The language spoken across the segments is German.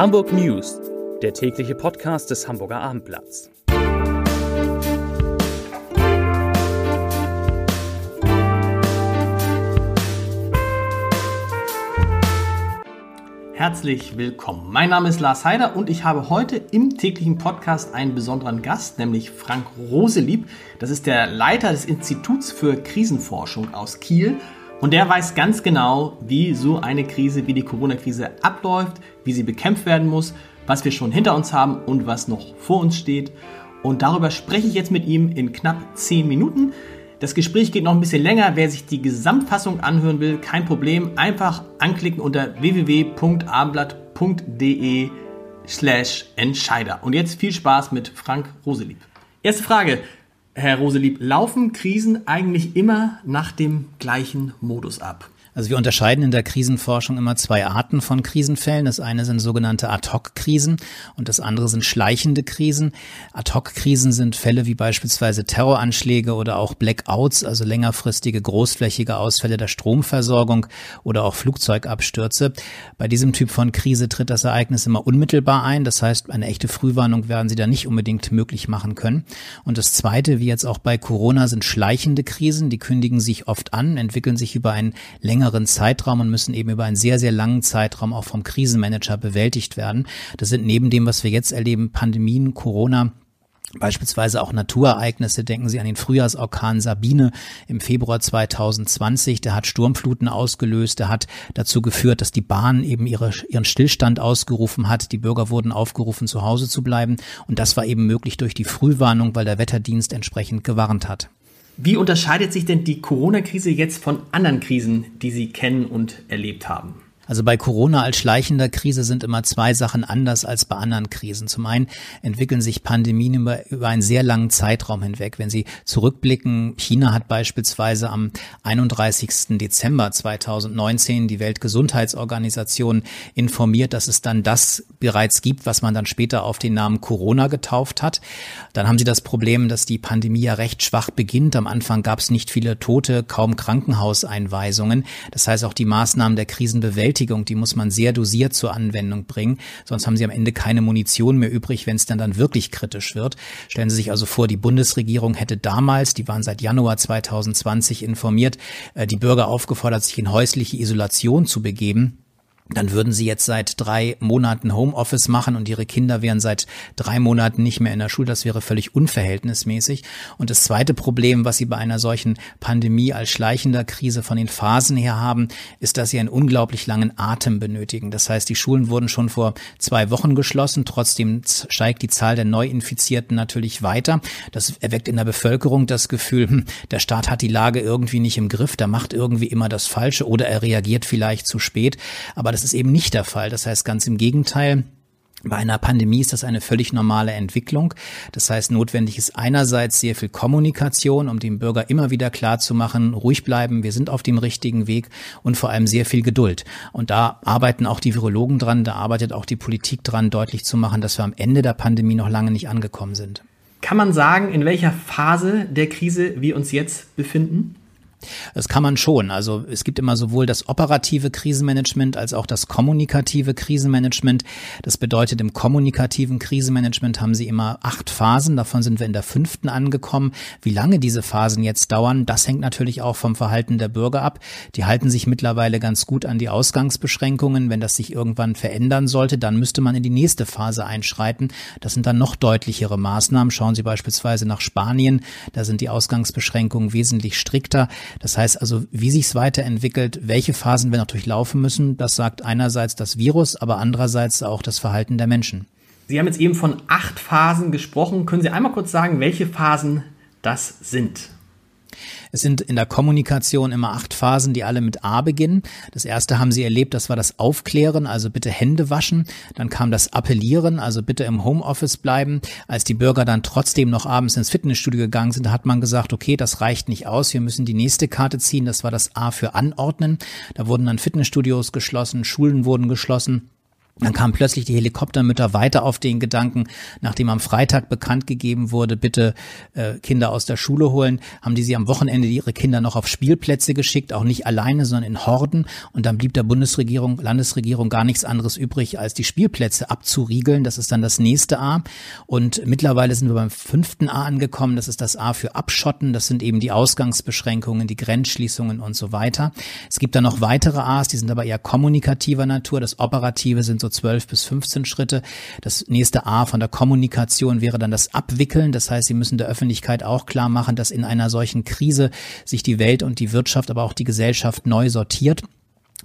Hamburg News, der tägliche Podcast des Hamburger Abendblatts. Herzlich willkommen. Mein Name ist Lars Heider und ich habe heute im täglichen Podcast einen besonderen Gast, nämlich Frank Roselieb. Das ist der Leiter des Instituts für Krisenforschung aus Kiel und der weiß ganz genau, wie so eine Krise wie die Corona-Krise abläuft, wie sie bekämpft werden muss, was wir schon hinter uns haben und was noch vor uns steht. Und darüber spreche ich jetzt mit ihm in knapp 10 Minuten. Das Gespräch geht noch ein bisschen länger. Wer sich die Gesamtfassung anhören will, kein Problem. Einfach anklicken unter www.abendblatt.de slash Entscheider. Und jetzt viel Spaß mit Frank Roselieb. Erste Frage. Herr Roselieb, laufen Krisen eigentlich immer nach dem gleichen Modus ab? Also wir unterscheiden in der Krisenforschung immer zwei Arten von Krisenfällen. Das eine sind sogenannte Ad-Hoc-Krisen und das andere sind schleichende Krisen. Ad-Hoc-Krisen sind Fälle wie beispielsweise Terroranschläge oder auch Blackouts, also längerfristige großflächige Ausfälle der Stromversorgung oder auch Flugzeugabstürze. Bei diesem Typ von Krise tritt das Ereignis immer unmittelbar ein. Das heißt, eine echte Frühwarnung werden Sie da nicht unbedingt möglich machen können. Und das zweite, wie jetzt auch bei Corona, sind schleichende Krisen. Die kündigen sich oft an, entwickeln sich über einen längeren längeren Zeitraum und müssen eben über einen sehr, sehr langen Zeitraum auch vom Krisenmanager bewältigt werden. Das sind neben dem, was wir jetzt erleben, Pandemien, Corona, Beispielsweise auch Naturereignisse. Denken Sie an den Frühjahrsorkan Sabine im Februar 2020. Der hat Sturmfluten ausgelöst. Der hat dazu geführt, dass die Bahn eben ihre, ihren Stillstand ausgerufen hat. Die Bürger wurden aufgerufen, zu Hause zu bleiben. Und das war eben möglich durch die Frühwarnung, weil der Wetterdienst entsprechend gewarnt hat. Wie unterscheidet sich denn die Corona-Krise jetzt von anderen Krisen, die Sie kennen und erlebt haben? Also bei Corona als schleichender Krise sind immer zwei Sachen anders als bei anderen Krisen. Zum einen entwickeln sich Pandemien über, über einen sehr langen Zeitraum hinweg. Wenn Sie zurückblicken, China hat beispielsweise am 31. Dezember 2019 die Weltgesundheitsorganisation informiert, dass es dann das bereits gibt, was man dann später auf den Namen Corona getauft hat. Dann haben Sie das Problem, dass die Pandemie ja recht schwach beginnt. Am Anfang gab es nicht viele Tote, kaum Krankenhauseinweisungen. Das heißt, auch die Maßnahmen der Krisenbewältigung Verteidigung, die muss man sehr dosiert zur Anwendung bringen, sonst haben sie am Ende keine Munition mehr übrig, wenn es dann dann wirklich kritisch wird. Stellen Sie sich also vor, die Bundesregierung hätte damals, die waren seit Januar 2020 informiert, äh, die Bürger aufgefordert, sich in häusliche Isolation zu begeben dann würden sie jetzt seit drei Monaten Homeoffice machen und ihre Kinder wären seit drei Monaten nicht mehr in der Schule. Das wäre völlig unverhältnismäßig. Und das zweite Problem, was sie bei einer solchen Pandemie als schleichender Krise von den Phasen her haben, ist, dass sie einen unglaublich langen Atem benötigen. Das heißt, die Schulen wurden schon vor zwei Wochen geschlossen. Trotzdem steigt die Zahl der Neuinfizierten natürlich weiter. Das erweckt in der Bevölkerung das Gefühl, hm, der Staat hat die Lage irgendwie nicht im Griff, der macht irgendwie immer das Falsche oder er reagiert vielleicht zu spät. Aber das ist eben nicht der Fall. Das heißt ganz im Gegenteil. Bei einer Pandemie ist das eine völlig normale Entwicklung. Das heißt, notwendig ist einerseits sehr viel Kommunikation, um dem Bürger immer wieder klar zu machen, ruhig bleiben, wir sind auf dem richtigen Weg und vor allem sehr viel Geduld. Und da arbeiten auch die Virologen dran, da arbeitet auch die Politik dran, deutlich zu machen, dass wir am Ende der Pandemie noch lange nicht angekommen sind. Kann man sagen, in welcher Phase der Krise wir uns jetzt befinden? Das kann man schon. Also es gibt immer sowohl das operative Krisenmanagement als auch das kommunikative Krisenmanagement. Das bedeutet, im kommunikativen Krisenmanagement haben Sie immer acht Phasen. Davon sind wir in der fünften angekommen. Wie lange diese Phasen jetzt dauern, das hängt natürlich auch vom Verhalten der Bürger ab. Die halten sich mittlerweile ganz gut an die Ausgangsbeschränkungen. Wenn das sich irgendwann verändern sollte, dann müsste man in die nächste Phase einschreiten. Das sind dann noch deutlichere Maßnahmen. Schauen Sie beispielsweise nach Spanien. Da sind die Ausgangsbeschränkungen wesentlich strikter. Das heißt also, wie sich es weiterentwickelt, welche Phasen wir noch durchlaufen müssen, das sagt einerseits das Virus, aber andererseits auch das Verhalten der Menschen. Sie haben jetzt eben von acht Phasen gesprochen. Können Sie einmal kurz sagen, welche Phasen das sind? Es sind in der Kommunikation immer acht Phasen, die alle mit A beginnen. Das erste haben Sie erlebt, das war das Aufklären, also bitte Hände waschen. Dann kam das Appellieren, also bitte im Homeoffice bleiben. Als die Bürger dann trotzdem noch abends ins Fitnessstudio gegangen sind, hat man gesagt, okay, das reicht nicht aus, wir müssen die nächste Karte ziehen. Das war das A für Anordnen. Da wurden dann Fitnessstudios geschlossen, Schulen wurden geschlossen. Dann kamen plötzlich die Helikoptermütter weiter auf den Gedanken, nachdem am Freitag bekannt gegeben wurde, bitte äh, Kinder aus der Schule holen, haben die sie am Wochenende ihre Kinder noch auf Spielplätze geschickt, auch nicht alleine, sondern in Horden. Und dann blieb der Bundesregierung, Landesregierung gar nichts anderes übrig, als die Spielplätze abzuriegeln. Das ist dann das nächste A. Und mittlerweile sind wir beim fünften A angekommen. Das ist das A für Abschotten. Das sind eben die Ausgangsbeschränkungen, die Grenzschließungen und so weiter. Es gibt dann noch weitere A's, die sind aber eher kommunikativer Natur. Das Operative sind so 12 bis 15 Schritte. Das nächste A von der Kommunikation wäre dann das Abwickeln. Das heißt, Sie müssen der Öffentlichkeit auch klar machen, dass in einer solchen Krise sich die Welt und die Wirtschaft, aber auch die Gesellschaft neu sortiert.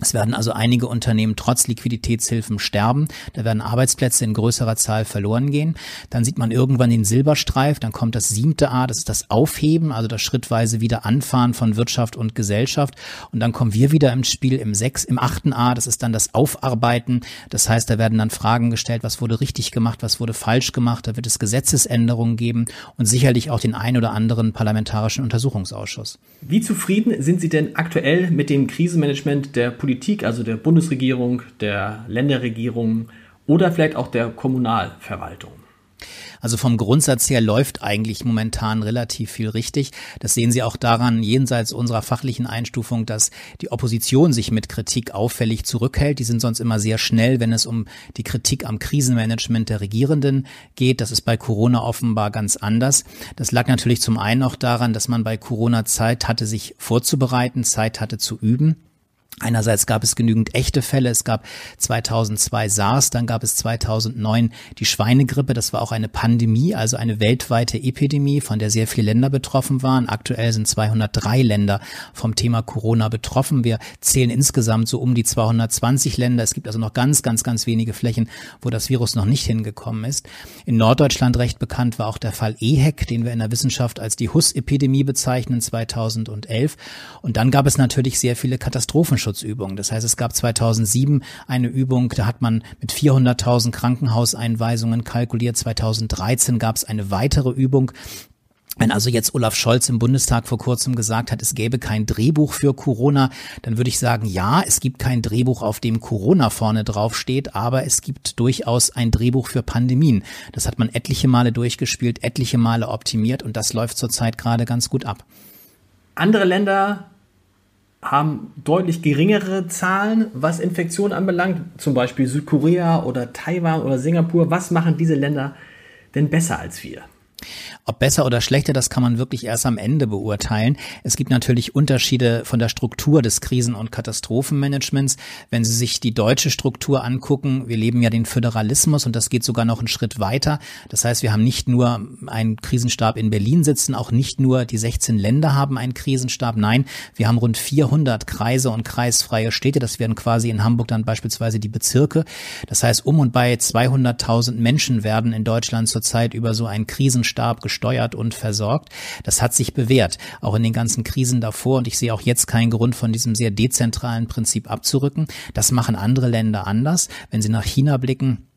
Es werden also einige Unternehmen trotz Liquiditätshilfen sterben. Da werden Arbeitsplätze in größerer Zahl verloren gehen. Dann sieht man irgendwann den Silberstreif. Dann kommt das siebte A, das ist das Aufheben, also das schrittweise wieder Anfahren von Wirtschaft und Gesellschaft. Und dann kommen wir wieder im Spiel im sechs, im achten A, das ist dann das Aufarbeiten. Das heißt, da werden dann Fragen gestellt, was wurde richtig gemacht, was wurde falsch gemacht. Da wird es Gesetzesänderungen geben und sicherlich auch den ein oder anderen parlamentarischen Untersuchungsausschuss. Wie zufrieden sind Sie denn aktuell mit dem Krisenmanagement der Politik, also der Bundesregierung, der Länderregierung oder vielleicht auch der Kommunalverwaltung? Also vom Grundsatz her läuft eigentlich momentan relativ viel richtig. Das sehen Sie auch daran, jenseits unserer fachlichen Einstufung, dass die Opposition sich mit Kritik auffällig zurückhält. Die sind sonst immer sehr schnell, wenn es um die Kritik am Krisenmanagement der Regierenden geht. Das ist bei Corona offenbar ganz anders. Das lag natürlich zum einen auch daran, dass man bei Corona Zeit hatte, sich vorzubereiten, Zeit hatte zu üben. Einerseits gab es genügend echte Fälle. Es gab 2002 SARS, dann gab es 2009 die Schweinegrippe. Das war auch eine Pandemie, also eine weltweite Epidemie, von der sehr viele Länder betroffen waren. Aktuell sind 203 Länder vom Thema Corona betroffen. Wir zählen insgesamt so um die 220 Länder. Es gibt also noch ganz, ganz, ganz wenige Flächen, wo das Virus noch nicht hingekommen ist. In Norddeutschland recht bekannt war auch der Fall EHEC, den wir in der Wissenschaft als die Huss-Epidemie bezeichnen, 2011. Und dann gab es natürlich sehr viele Katastrophen Brandschutzübungen. Das heißt, es gab 2007 eine Übung, da hat man mit 400.000 Krankenhauseinweisungen kalkuliert. 2013 gab es eine weitere Übung, wenn also jetzt Olaf Scholz im Bundestag vor kurzem gesagt hat, es gäbe kein Drehbuch für Corona, dann würde ich sagen, ja, es gibt kein Drehbuch, auf dem Corona vorne drauf steht, aber es gibt durchaus ein Drehbuch für Pandemien. Das hat man etliche Male durchgespielt, etliche Male optimiert und das läuft zurzeit gerade ganz gut ab. Andere Länder haben deutlich geringere Zahlen, was Infektionen anbelangt, zum Beispiel Südkorea oder Taiwan oder Singapur. Was machen diese Länder denn besser als wir? Ob besser oder schlechter, das kann man wirklich erst am Ende beurteilen. Es gibt natürlich Unterschiede von der Struktur des Krisen- und Katastrophenmanagements. Wenn Sie sich die deutsche Struktur angucken, wir leben ja den Föderalismus und das geht sogar noch einen Schritt weiter. Das heißt, wir haben nicht nur einen Krisenstab in Berlin sitzen, auch nicht nur die 16 Länder haben einen Krisenstab. Nein, wir haben rund 400 Kreise und kreisfreie Städte. Das wären quasi in Hamburg dann beispielsweise die Bezirke. Das heißt, um und bei 200.000 Menschen werden in Deutschland zurzeit über so einen Krisenstab gesteuert und versorgt. Das hat sich bewährt, auch in den ganzen Krisen davor. Und ich sehe auch jetzt keinen Grund, von diesem sehr dezentralen Prinzip abzurücken. Das machen andere Länder anders. Wenn Sie nach China blicken,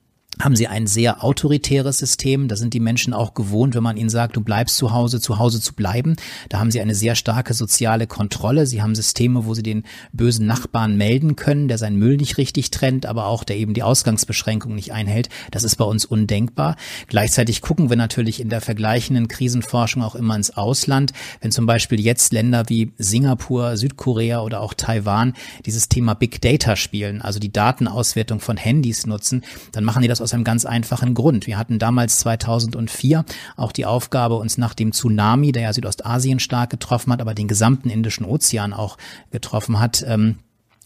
haben sie ein sehr autoritäres System. Da sind die Menschen auch gewohnt, wenn man ihnen sagt, du bleibst zu Hause, zu Hause zu bleiben. Da haben sie eine sehr starke soziale Kontrolle. Sie haben Systeme, wo sie den bösen Nachbarn melden können, der seinen Müll nicht richtig trennt, aber auch der eben die Ausgangsbeschränkung nicht einhält. Das ist bei uns undenkbar. Gleichzeitig gucken wir natürlich in der vergleichenden Krisenforschung auch immer ins Ausland. Wenn zum Beispiel jetzt Länder wie Singapur, Südkorea oder auch Taiwan dieses Thema Big Data spielen, also die Datenauswertung von Handys nutzen, dann machen die das aus einem ganz einfachen Grund. Wir hatten damals 2004 auch die Aufgabe, uns nach dem Tsunami, der ja Südostasien stark getroffen hat, aber den gesamten Indischen Ozean auch getroffen hat, ähm,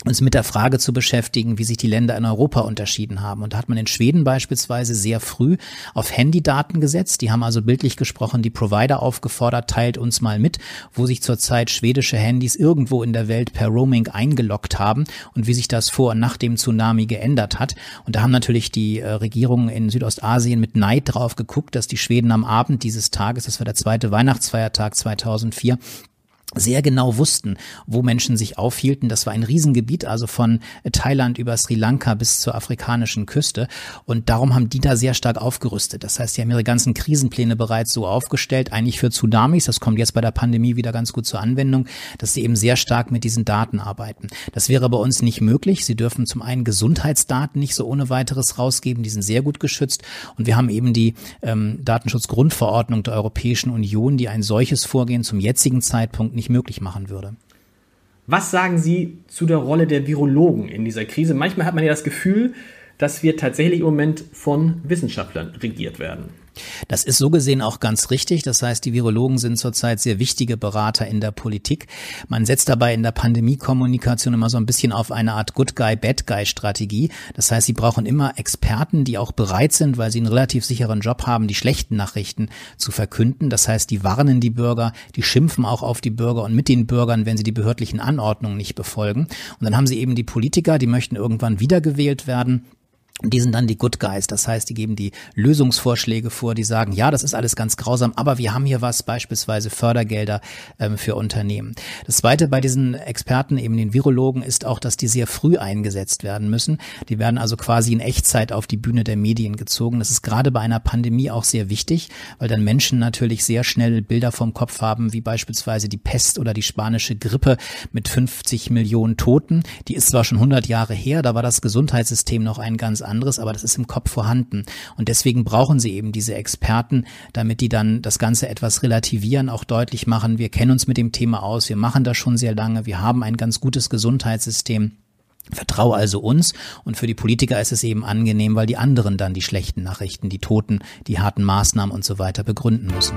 uns mit der Frage zu beschäftigen, wie sich die Länder in Europa unterschieden haben. Und da hat man in Schweden beispielsweise sehr früh auf Handydaten gesetzt. Die haben also bildlich gesprochen die Provider aufgefordert, teilt uns mal mit, wo sich zurzeit schwedische Handys irgendwo in der Welt per Roaming eingeloggt haben und wie sich das vor und nach dem Tsunami geändert hat. Und da haben natürlich die äh, Regierungen in Südostasien mit Neid drauf geguckt, dass die Schweden am Abend dieses Tages, das war der zweite Weihnachtsfeiertag 2004, sehr genau wussten, wo Menschen sich aufhielten. Das war ein Riesengebiet, also von Thailand über Sri Lanka bis zur afrikanischen Küste. Und darum haben die da sehr stark aufgerüstet. Das heißt, die haben ihre ganzen Krisenpläne bereits so aufgestellt, eigentlich für Tsunamis. Das kommt jetzt bei der Pandemie wieder ganz gut zur Anwendung, dass sie eben sehr stark mit diesen Daten arbeiten. Das wäre bei uns nicht möglich. Sie dürfen zum einen Gesundheitsdaten nicht so ohne weiteres rausgeben. Die sind sehr gut geschützt. Und wir haben eben die ähm, Datenschutzgrundverordnung der Europäischen Union, die ein solches Vorgehen zum jetzigen Zeitpunkt nicht nicht möglich machen würde. Was sagen Sie zu der Rolle der Virologen in dieser Krise? Manchmal hat man ja das Gefühl, dass wir tatsächlich im Moment von Wissenschaftlern regiert werden. Das ist so gesehen auch ganz richtig. Das heißt, die Virologen sind zurzeit sehr wichtige Berater in der Politik. Man setzt dabei in der Pandemiekommunikation immer so ein bisschen auf eine Art Good Guy, Bad Guy Strategie. Das heißt, sie brauchen immer Experten, die auch bereit sind, weil sie einen relativ sicheren Job haben, die schlechten Nachrichten zu verkünden. Das heißt, die warnen die Bürger, die schimpfen auch auf die Bürger und mit den Bürgern, wenn sie die behördlichen Anordnungen nicht befolgen. Und dann haben sie eben die Politiker, die möchten irgendwann wiedergewählt werden die sind dann die Good Guys, das heißt, die geben die Lösungsvorschläge vor, die sagen, ja, das ist alles ganz grausam, aber wir haben hier was, beispielsweise Fördergelder ähm, für Unternehmen. Das Zweite bei diesen Experten, eben den Virologen, ist auch, dass die sehr früh eingesetzt werden müssen. Die werden also quasi in Echtzeit auf die Bühne der Medien gezogen. Das ist gerade bei einer Pandemie auch sehr wichtig, weil dann Menschen natürlich sehr schnell Bilder vom Kopf haben, wie beispielsweise die Pest oder die spanische Grippe mit 50 Millionen Toten. Die ist zwar schon 100 Jahre her, da war das Gesundheitssystem noch ein ganz anderes, aber das ist im Kopf vorhanden. Und deswegen brauchen sie eben diese Experten, damit die dann das Ganze etwas relativieren, auch deutlich machen, wir kennen uns mit dem Thema aus, wir machen das schon sehr lange, wir haben ein ganz gutes Gesundheitssystem. Vertraue also uns und für die Politiker ist es eben angenehm, weil die anderen dann die schlechten Nachrichten, die Toten, die harten Maßnahmen und so weiter begründen müssen.